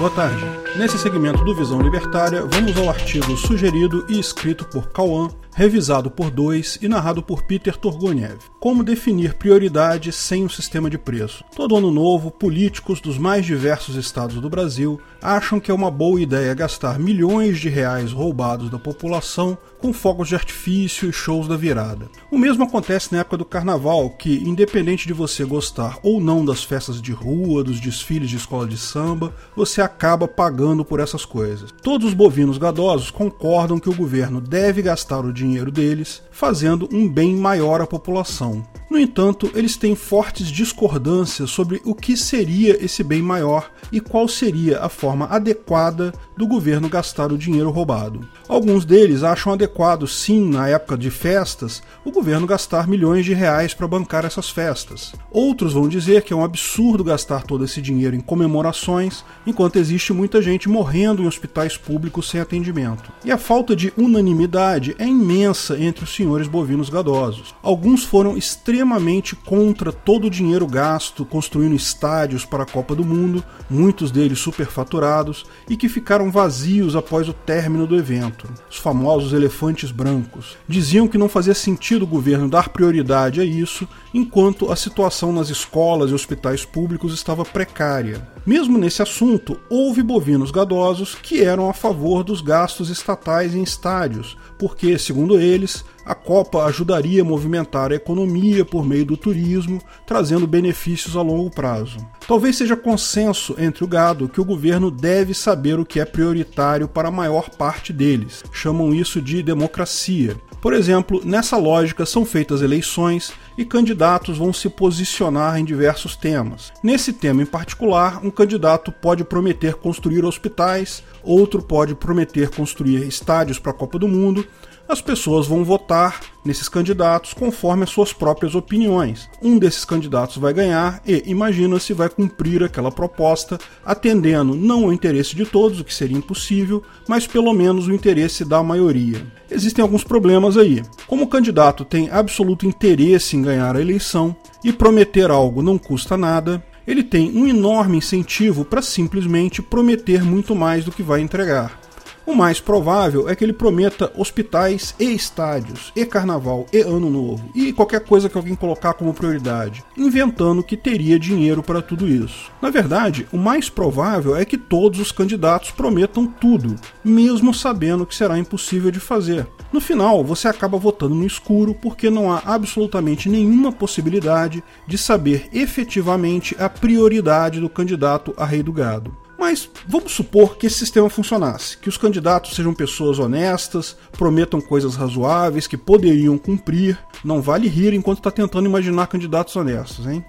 Boa tarde. Nesse segmento do Visão Libertária, vamos ao artigo sugerido e escrito por Cauã, revisado por dois e narrado por Peter Turgoniev. Como definir prioridades sem um sistema de preço? Todo ano novo, políticos dos mais diversos estados do Brasil acham que é uma boa ideia gastar milhões de reais roubados da população com fogos de artifício e shows da virada. O mesmo acontece na época do carnaval, que, independente de você gostar ou não das festas de rua, dos desfiles de escola de samba, você acaba pagando por essas coisas. Todos os bovinos gadosos concordam que o governo deve gastar o dinheiro deles fazendo um bem maior à população. No entanto, eles têm fortes discordâncias sobre o que seria esse bem maior e qual seria a forma adequada do governo gastar o dinheiro roubado. Alguns deles acham adequado, sim, na época de festas, o governo gastar milhões de reais para bancar essas festas. Outros vão dizer que é um absurdo gastar todo esse dinheiro em comemorações, enquanto existe muita gente morrendo em hospitais públicos sem atendimento. E a falta de unanimidade é imensa entre os senhores bovinos gadosos. Alguns foram extremamente contra todo o dinheiro gasto construindo estádios para a Copa do Mundo, muitos deles superfaturados, e que ficaram vazios após o término do evento. Os famosos elefantes brancos. Diziam que não fazia sentido o governo dar prioridade a isso, enquanto a situação nas escolas e hospitais públicos estava precária. Mesmo nesse assunto, houve bovinos gadosos que eram a favor dos gastos estatais em estádios, porque, segundo eles, a Copa ajudaria a movimentar a economia por meio do turismo, trazendo benefícios a longo prazo. Talvez seja consenso entre o gado que o governo deve saber o que é prioritário para a maior parte deles. Chamam isso de democracia. Por exemplo, nessa lógica são feitas eleições e candidatos vão se posicionar em diversos temas. Nesse tema em particular, um candidato pode prometer construir hospitais, outro pode prometer construir estádios para a Copa do Mundo, as pessoas vão votar nesses candidatos conforme as suas próprias opiniões. Um desses candidatos vai ganhar e imagina-se vai cumprir aquela proposta, atendendo não ao interesse de todos, o que seria impossível, mas pelo menos o interesse da maioria. Existem alguns problemas aí. Como o candidato tem absoluto interesse em ganhar a eleição e prometer algo não custa nada, ele tem um enorme incentivo para simplesmente prometer muito mais do que vai entregar. O mais provável é que ele prometa hospitais e estádios, e carnaval, e ano novo, e qualquer coisa que alguém colocar como prioridade, inventando que teria dinheiro para tudo isso. Na verdade, o mais provável é que todos os candidatos prometam tudo, mesmo sabendo que será impossível de fazer. No final, você acaba votando no escuro porque não há absolutamente nenhuma possibilidade de saber efetivamente a prioridade do candidato a rei do gado. Mas vamos supor que esse sistema funcionasse, que os candidatos sejam pessoas honestas, prometam coisas razoáveis que poderiam cumprir. Não vale rir enquanto está tentando imaginar candidatos honestos, hein?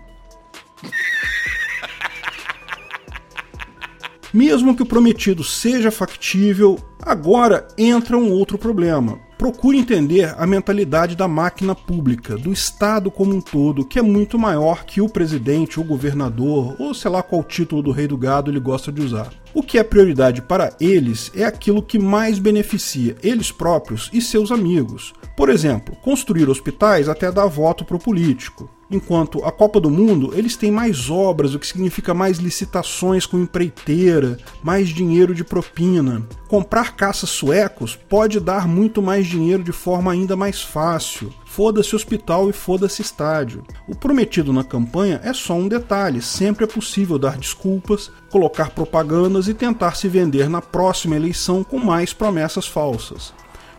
Mesmo que o prometido seja factível, agora entra um outro problema procure entender a mentalidade da máquina pública, do Estado como um todo, que é muito maior que o presidente, o governador, ou sei lá qual título do rei do gado ele gosta de usar. O que é prioridade para eles é aquilo que mais beneficia eles próprios e seus amigos. Por exemplo, construir hospitais até dar voto para o político. Enquanto a Copa do Mundo, eles têm mais obras, o que significa mais licitações com empreiteira, mais dinheiro de propina. Comprar caças suecos pode dar muito mais dinheiro de forma ainda mais fácil. Foda-se hospital e foda-se estádio. O prometido na campanha é só um detalhe, sempre é possível dar desculpas, colocar propagandas e tentar se vender na próxima eleição com mais promessas falsas.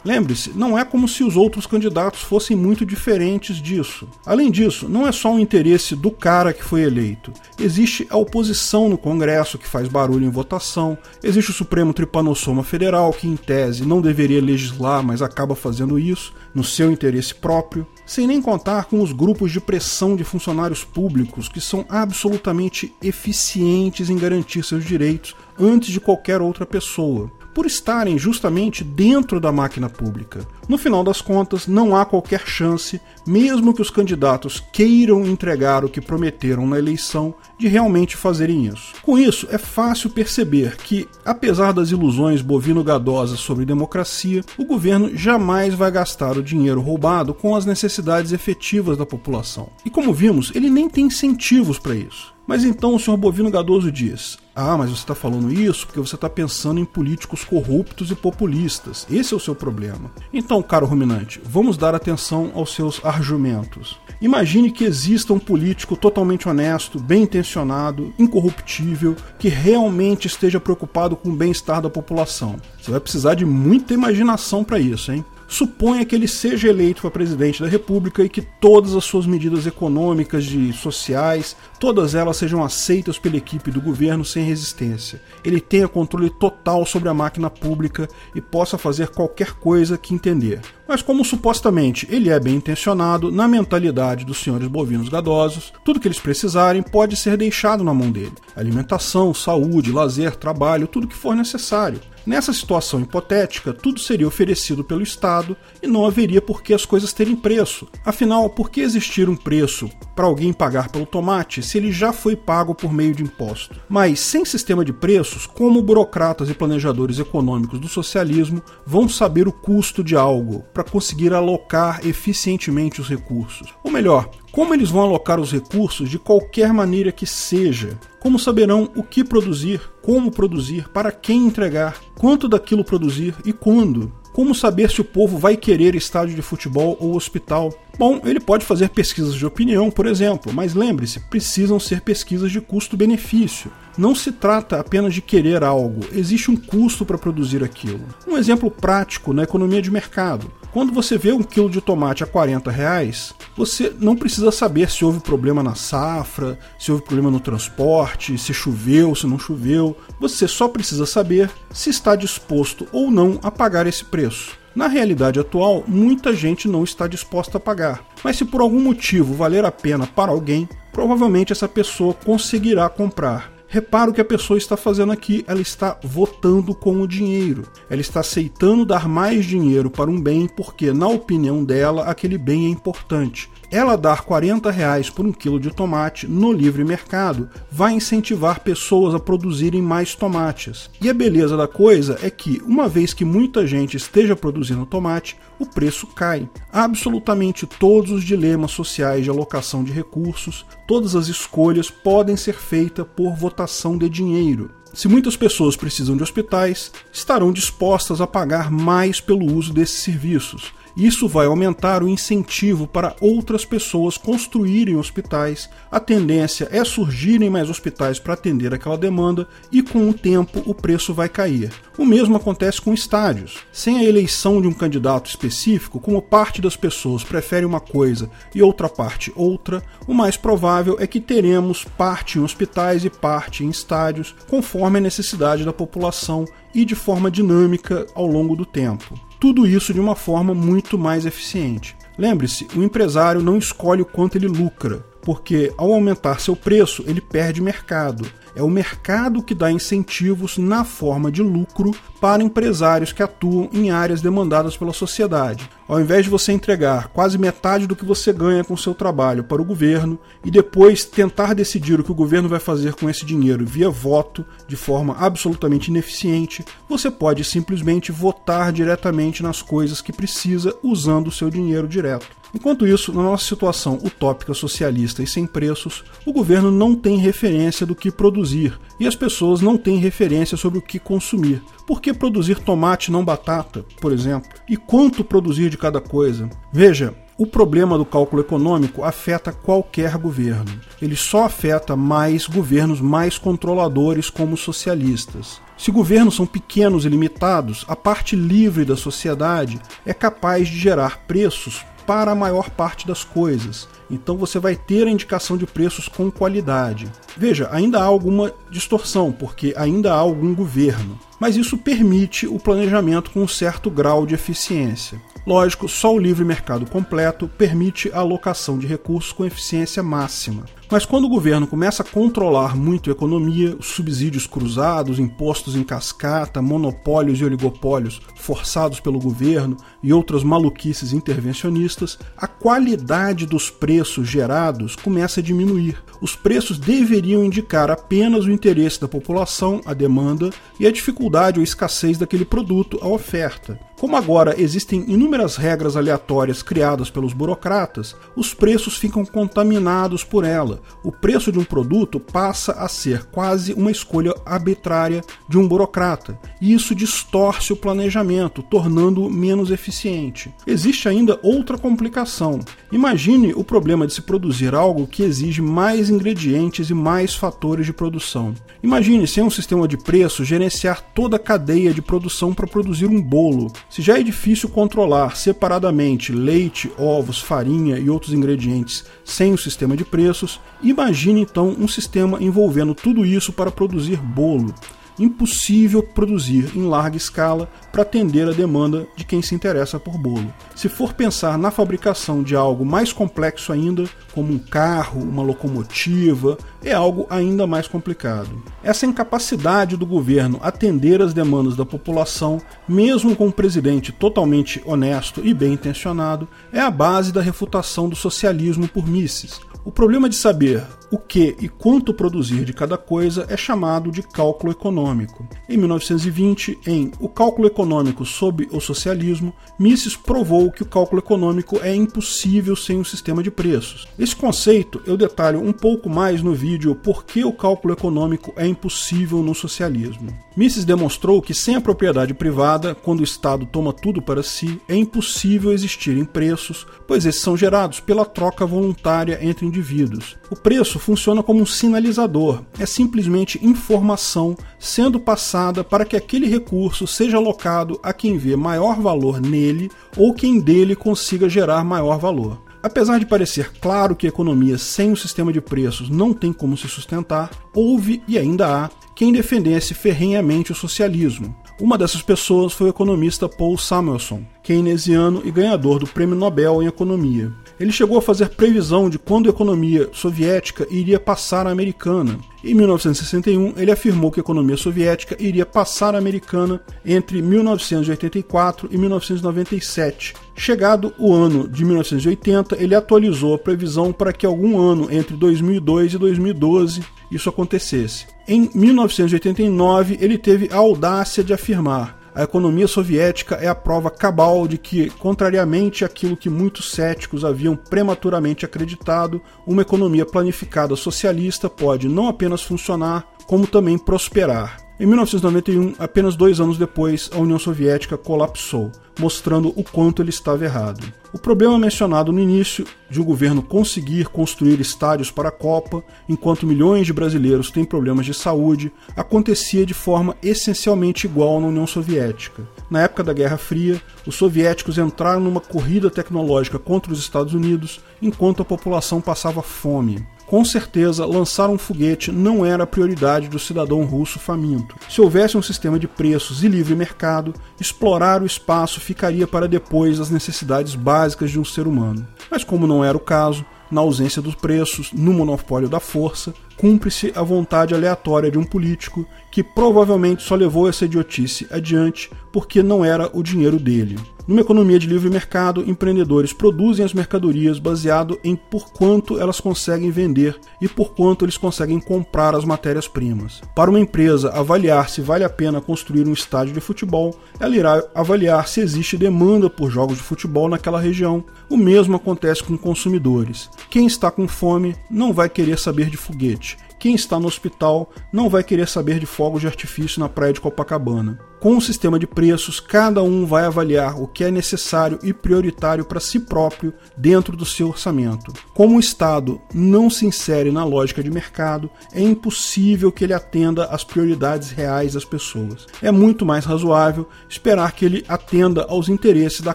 Lembre-se, não é como se os outros candidatos fossem muito diferentes disso. Além disso, não é só o interesse do cara que foi eleito. Existe a oposição no Congresso que faz barulho em votação, existe o Supremo Tripanossoma Federal que, em tese, não deveria legislar, mas acaba fazendo isso no seu interesse próprio, sem nem contar com os grupos de pressão de funcionários públicos que são absolutamente eficientes em garantir seus direitos antes de qualquer outra pessoa por estarem justamente dentro da máquina pública. No final das contas, não há qualquer chance, mesmo que os candidatos queiram entregar o que prometeram na eleição, de realmente fazerem isso. Com isso, é fácil perceber que, apesar das ilusões bovino-gadosas sobre democracia, o governo jamais vai gastar o dinheiro roubado com as necessidades efetivas da população. E como vimos, ele nem tem incentivos para isso. Mas então o senhor Bovino Gadoso diz: Ah, mas você está falando isso porque você está pensando em políticos corruptos e populistas. Esse é o seu problema. Então, caro ruminante, vamos dar atenção aos seus argumentos. Imagine que exista um político totalmente honesto, bem intencionado, incorruptível, que realmente esteja preocupado com o bem-estar da população. Você vai precisar de muita imaginação para isso, hein? Suponha que ele seja eleito para presidente da República e que todas as suas medidas econômicas e sociais, todas elas sejam aceitas pela equipe do governo sem resistência. Ele tenha controle total sobre a máquina pública e possa fazer qualquer coisa que entender. Mas como supostamente ele é bem intencionado, na mentalidade dos senhores bovinos gadosos, tudo que eles precisarem pode ser deixado na mão dele. Alimentação, saúde, lazer, trabalho, tudo que for necessário. Nessa situação hipotética, tudo seria oferecido pelo Estado e não haveria por que as coisas terem preço. Afinal, por que existir um preço para alguém pagar pelo tomate se ele já foi pago por meio de imposto? Mas, sem sistema de preços, como burocratas e planejadores econômicos do socialismo vão saber o custo de algo para conseguir alocar eficientemente os recursos? Ou melhor, como eles vão alocar os recursos de qualquer maneira que seja? Como saberão o que produzir, como produzir, para quem entregar, quanto daquilo produzir e quando? Como saber se o povo vai querer estádio de futebol ou hospital? Bom, ele pode fazer pesquisas de opinião, por exemplo, mas lembre-se, precisam ser pesquisas de custo-benefício. Não se trata apenas de querer algo, existe um custo para produzir aquilo. Um exemplo prático na economia de mercado. Quando você vê um quilo de tomate a 40 reais, você não precisa saber se houve problema na safra, se houve problema no transporte, se choveu, se não choveu. Você só precisa saber se está disposto ou não a pagar esse preço. Na realidade atual, muita gente não está disposta a pagar, mas se por algum motivo valer a pena para alguém, provavelmente essa pessoa conseguirá comprar. Repara o que a pessoa está fazendo aqui, ela está votando com o dinheiro. Ela está aceitando dar mais dinheiro para um bem porque, na opinião dela, aquele bem é importante ela dar 40 reais por um quilo de tomate no livre mercado vai incentivar pessoas a produzirem mais tomates. E a beleza da coisa é que, uma vez que muita gente esteja produzindo tomate, o preço cai. Absolutamente todos os dilemas sociais de alocação de recursos, todas as escolhas podem ser feitas por votação de dinheiro. Se muitas pessoas precisam de hospitais, estarão dispostas a pagar mais pelo uso desses serviços isso vai aumentar o incentivo para outras pessoas construírem hospitais. A tendência é surgirem mais hospitais para atender aquela demanda e com o tempo o preço vai cair. O mesmo acontece com estádios. Sem a eleição de um candidato específico, como parte das pessoas prefere uma coisa e outra parte outra, o mais provável é que teremos parte em hospitais e parte em estádios, conforme a necessidade da população e de forma dinâmica ao longo do tempo. Tudo isso de uma forma muito mais eficiente. Lembre-se, o empresário não escolhe o quanto ele lucra, porque ao aumentar seu preço, ele perde mercado. É o mercado que dá incentivos na forma de lucro para empresários que atuam em áreas demandadas pela sociedade. Ao invés de você entregar quase metade do que você ganha com seu trabalho para o governo e depois tentar decidir o que o governo vai fazer com esse dinheiro via voto de forma absolutamente ineficiente, você pode simplesmente votar diretamente nas coisas que precisa usando o seu dinheiro direto. Enquanto isso, na nossa situação utópica socialista e sem preços, o governo não tem referência do que produzir e as pessoas não têm referência sobre o que consumir. Por que produzir tomate não batata, por exemplo? E quanto produzir de cada coisa? Veja, o problema do cálculo econômico afeta qualquer governo. Ele só afeta mais governos mais controladores como os socialistas. Se governos são pequenos e limitados, a parte livre da sociedade é capaz de gerar preços para a maior parte das coisas. Então você vai ter a indicação de preços com qualidade. Veja, ainda há alguma distorção, porque ainda há algum governo, mas isso permite o planejamento com um certo grau de eficiência. Lógico, só o livre mercado completo permite a alocação de recursos com eficiência máxima. Mas quando o governo começa a controlar muito a economia, subsídios cruzados, impostos em cascata, monopólios e oligopólios forçados pelo governo e outras maluquices intervencionistas, a qualidade dos preços preços gerados começa a diminuir. Os preços deveriam indicar apenas o interesse da população, a demanda, e a dificuldade ou escassez daquele produto, a oferta. Como agora existem inúmeras regras aleatórias criadas pelos burocratas, os preços ficam contaminados por ela. O preço de um produto passa a ser quase uma escolha arbitrária de um burocrata, e isso distorce o planejamento, tornando-o menos eficiente. Existe ainda outra complicação. Imagine o problema de se produzir algo que exige mais ingredientes e mais fatores de produção. Imagine sem um sistema de preço gerenciar toda a cadeia de produção para produzir um bolo. Se já é difícil controlar separadamente leite, ovos, farinha e outros ingredientes sem o sistema de preços, imagine então um sistema envolvendo tudo isso para produzir bolo impossível produzir em larga escala para atender a demanda de quem se interessa por bolo. Se for pensar na fabricação de algo mais complexo ainda, como um carro, uma locomotiva, é algo ainda mais complicado. Essa incapacidade do governo atender às demandas da população, mesmo com um presidente totalmente honesto e bem intencionado, é a base da refutação do socialismo por Mises o problema de saber o que e quanto produzir de cada coisa é chamado de cálculo econômico. Em 1920, em O Cálculo Econômico sob o Socialismo, Mises provou que o cálculo econômico é impossível sem um sistema de preços. Esse conceito eu detalho um pouco mais no vídeo Por que o cálculo econômico é impossível no socialismo. Mises demonstrou que sem a propriedade privada, quando o Estado toma tudo para si, é impossível existirem preços, pois esses são gerados pela troca voluntária entre indivíduos. O preço funciona como um sinalizador, é simplesmente informação sendo passada para que aquele recurso seja alocado a quem vê maior valor nele ou quem dele consiga gerar maior valor. Apesar de parecer claro que a economia sem um sistema de preços não tem como se sustentar, houve e ainda há quem defendesse ferrenhamente o socialismo. Uma dessas pessoas foi o economista Paul Samuelson, keynesiano e ganhador do Prêmio Nobel em Economia. Ele chegou a fazer previsão de quando a economia soviética iria passar à americana. Em 1961, ele afirmou que a economia soviética iria passar à americana entre 1984 e 1997. Chegado o ano de 1980, ele atualizou a previsão para que algum ano entre 2002 e 2012 isso acontecesse. Em 1989, ele teve a audácia de afirmar: a economia soviética é a prova cabal de que, contrariamente àquilo que muitos céticos haviam prematuramente acreditado, uma economia planificada socialista pode não apenas funcionar, como também prosperar. Em 1991, apenas dois anos depois, a União Soviética colapsou, mostrando o quanto ele estava errado. O problema mencionado no início, de o governo conseguir construir estádios para a Copa, enquanto milhões de brasileiros têm problemas de saúde, acontecia de forma essencialmente igual na União Soviética. Na época da Guerra Fria, os soviéticos entraram numa corrida tecnológica contra os Estados Unidos, enquanto a população passava fome. Com certeza, lançar um foguete não era a prioridade do cidadão russo faminto. Se houvesse um sistema de preços e livre mercado, explorar o espaço ficaria para depois das necessidades básicas de um ser humano. Mas, como não era o caso, na ausência dos preços, no monopólio da força, cumpre-se a vontade aleatória de um político que provavelmente só levou essa idiotice adiante porque não era o dinheiro dele. Numa economia de livre mercado, empreendedores produzem as mercadorias baseado em por quanto elas conseguem vender e por quanto eles conseguem comprar as matérias-primas. Para uma empresa avaliar se vale a pena construir um estádio de futebol, ela irá avaliar se existe demanda por jogos de futebol naquela região. O mesmo acontece com consumidores. Quem está com fome não vai querer saber de foguete quem está no hospital não vai querer saber de fogos de artifício na praia de Copacabana. Com o sistema de preços, cada um vai avaliar o que é necessário e prioritário para si próprio dentro do seu orçamento. Como o Estado não se insere na lógica de mercado, é impossível que ele atenda às prioridades reais das pessoas. É muito mais razoável esperar que ele atenda aos interesses da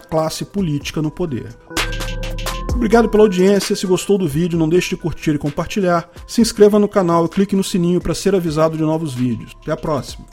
classe política no poder. Obrigado pela audiência. Se gostou do vídeo, não deixe de curtir e compartilhar. Se inscreva no canal e clique no sininho para ser avisado de novos vídeos. Até a próxima.